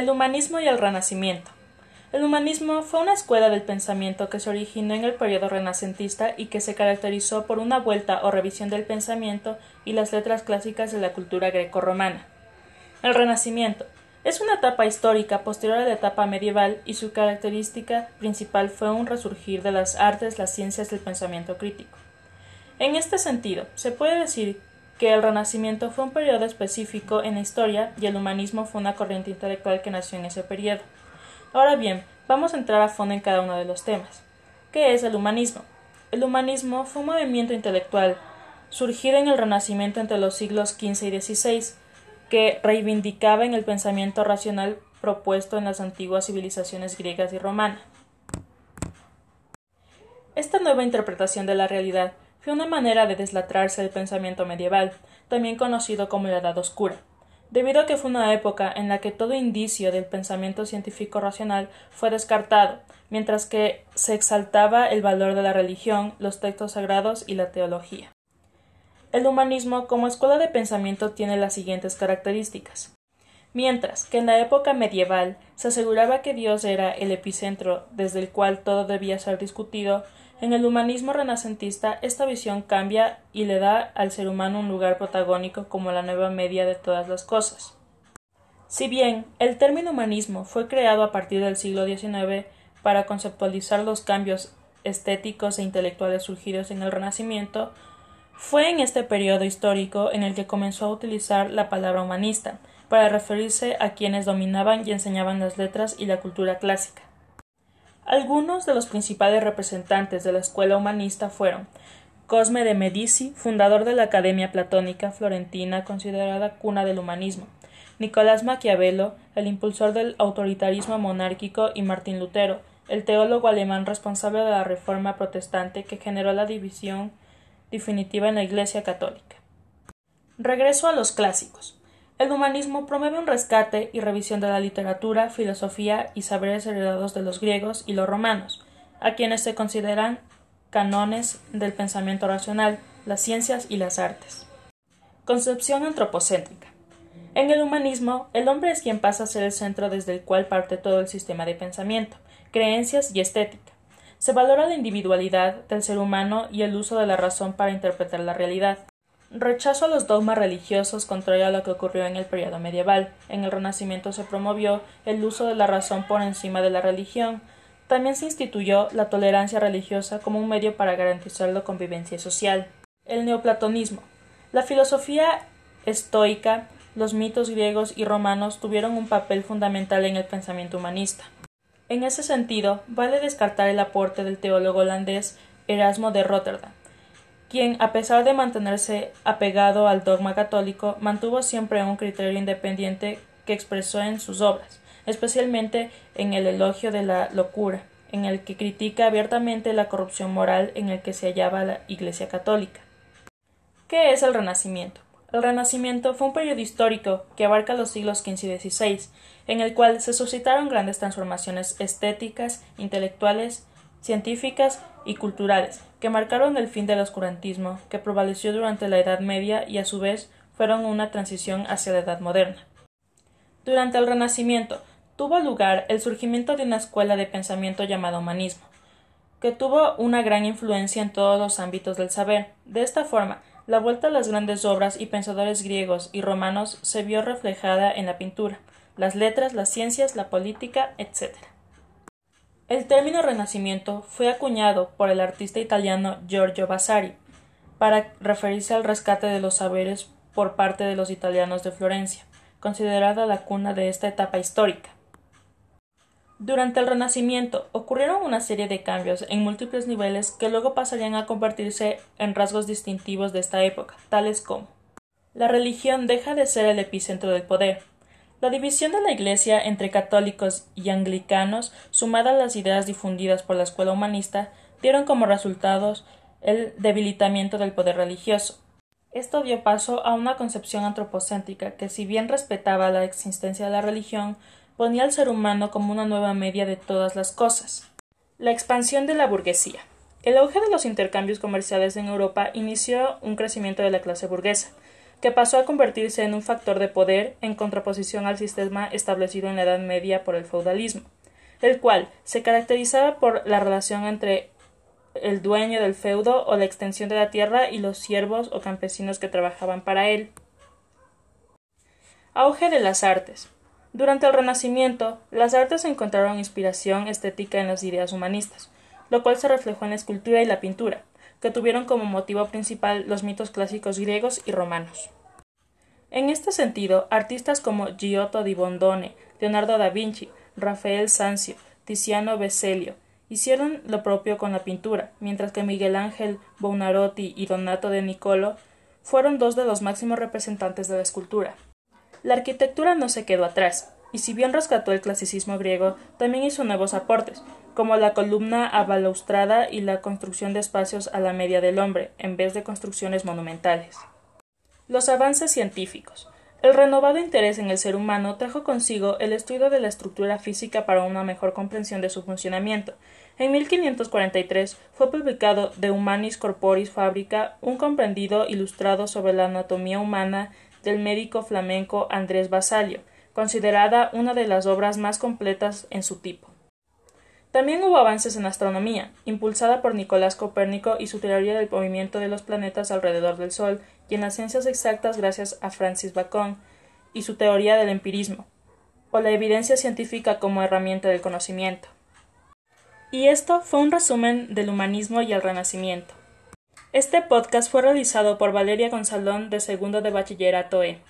El humanismo y el renacimiento. El humanismo fue una escuela del pensamiento que se originó en el periodo renacentista y que se caracterizó por una vuelta o revisión del pensamiento y las letras clásicas de la cultura grecorromana. El Renacimiento es una etapa histórica posterior a la etapa medieval y su característica principal fue un resurgir de las artes, las ciencias y el pensamiento crítico. En este sentido, se puede decir que el Renacimiento fue un periodo específico en la historia y el humanismo fue una corriente intelectual que nació en ese periodo. Ahora bien, vamos a entrar a fondo en cada uno de los temas. ¿Qué es el humanismo? El humanismo fue un movimiento intelectual surgido en el Renacimiento entre los siglos XV y XVI, que reivindicaba en el pensamiento racional propuesto en las antiguas civilizaciones griegas y romanas. Esta nueva interpretación de la realidad fue una manera de deslatrarse del pensamiento medieval, también conocido como la Edad Oscura, debido a que fue una época en la que todo indicio del pensamiento científico racional fue descartado, mientras que se exaltaba el valor de la religión, los textos sagrados y la teología. El humanismo como escuela de pensamiento tiene las siguientes características. Mientras que en la época medieval se aseguraba que Dios era el epicentro desde el cual todo debía ser discutido, en el humanismo renacentista esta visión cambia y le da al ser humano un lugar protagónico como la nueva media de todas las cosas. Si bien el término humanismo fue creado a partir del siglo XIX para conceptualizar los cambios estéticos e intelectuales surgidos en el Renacimiento, fue en este periodo histórico en el que comenzó a utilizar la palabra humanista para referirse a quienes dominaban y enseñaban las letras y la cultura clásica. Algunos de los principales representantes de la escuela humanista fueron Cosme de Medici, fundador de la Academia Platónica Florentina, considerada cuna del humanismo, Nicolás Maquiavelo, el impulsor del autoritarismo monárquico, y Martín Lutero, el teólogo alemán responsable de la reforma protestante que generó la división definitiva en la Iglesia católica. Regreso a los clásicos. El humanismo promueve un rescate y revisión de la literatura, filosofía y saberes heredados de los griegos y los romanos, a quienes se consideran canones del pensamiento racional, las ciencias y las artes. Concepción antropocéntrica. En el humanismo, el hombre es quien pasa a ser el centro desde el cual parte todo el sistema de pensamiento, creencias y estética. Se valora la individualidad del ser humano y el uso de la razón para interpretar la realidad. Rechazo a los dogmas religiosos contrario a lo que ocurrió en el periodo medieval. En el Renacimiento se promovió el uso de la razón por encima de la religión. También se instituyó la tolerancia religiosa como un medio para garantizar la convivencia social. El neoplatonismo. La filosofía estoica, los mitos griegos y romanos tuvieron un papel fundamental en el pensamiento humanista. En ese sentido, vale descartar el aporte del teólogo holandés Erasmo de Rotterdam, quien, a pesar de mantenerse apegado al dogma católico, mantuvo siempre un criterio independiente que expresó en sus obras, especialmente en el elogio de la locura, en el que critica abiertamente la corrupción moral en el que se hallaba la Iglesia católica. ¿Qué es el Renacimiento? El Renacimiento fue un periodo histórico que abarca los siglos XV y XVI, en el cual se suscitaron grandes transformaciones estéticas, intelectuales, científicas y culturales, que marcaron el fin del oscurantismo, que prevaleció durante la Edad Media y a su vez fueron una transición hacia la Edad moderna. Durante el Renacimiento tuvo lugar el surgimiento de una escuela de pensamiento llamada humanismo, que tuvo una gran influencia en todos los ámbitos del saber. De esta forma, la vuelta a las grandes obras y pensadores griegos y romanos se vio reflejada en la pintura, las letras, las ciencias, la política, etc. El término Renacimiento fue acuñado por el artista italiano Giorgio Vasari para referirse al rescate de los saberes por parte de los italianos de Florencia, considerada la cuna de esta etapa histórica. Durante el Renacimiento ocurrieron una serie de cambios en múltiples niveles que luego pasarían a convertirse en rasgos distintivos de esta época, tales como la religión deja de ser el epicentro del poder, la división de la Iglesia entre católicos y anglicanos, sumada a las ideas difundidas por la escuela humanista, dieron como resultados el debilitamiento del poder religioso. Esto dio paso a una concepción antropocéntrica que, si bien respetaba la existencia de la religión, ponía al ser humano como una nueva media de todas las cosas. La expansión de la burguesía. El auge de los intercambios comerciales en Europa inició un crecimiento de la clase burguesa, que pasó a convertirse en un factor de poder en contraposición al sistema establecido en la Edad Media por el feudalismo, el cual se caracterizaba por la relación entre el dueño del feudo o la extensión de la tierra y los siervos o campesinos que trabajaban para él. Auge de las artes. Durante el Renacimiento, las artes encontraron inspiración estética en las ideas humanistas, lo cual se reflejó en la escultura y la pintura, que tuvieron como motivo principal los mitos clásicos griegos y romanos. En este sentido, artistas como Giotto di Bondone, Leonardo da Vinci, Rafael Sanzio, Tiziano Veselio, hicieron lo propio con la pintura, mientras que Miguel Ángel Buonarroti y Donato de Nicolo fueron dos de los máximos representantes de la escultura. La arquitectura no se quedó atrás, y si bien rescató el clasicismo griego, también hizo nuevos aportes, como la columna abalaustrada y la construcción de espacios a la media del hombre, en vez de construcciones monumentales. Los avances científicos. El renovado interés en el ser humano trajo consigo el estudio de la estructura física para una mejor comprensión de su funcionamiento. En 1543 fue publicado De Humanis Corporis Fabrica, un comprendido ilustrado sobre la anatomía humana del médico flamenco Andrés Basalio, considerada una de las obras más completas en su tipo. También hubo avances en astronomía, impulsada por Nicolás Copérnico y su teoría del movimiento de los planetas alrededor del Sol, y en las ciencias exactas gracias a Francis Bacon y su teoría del empirismo, o la evidencia científica como herramienta del conocimiento. Y esto fue un resumen del humanismo y el renacimiento. Este podcast fue realizado por Valeria Gonzalón de segundo de bachillerato E.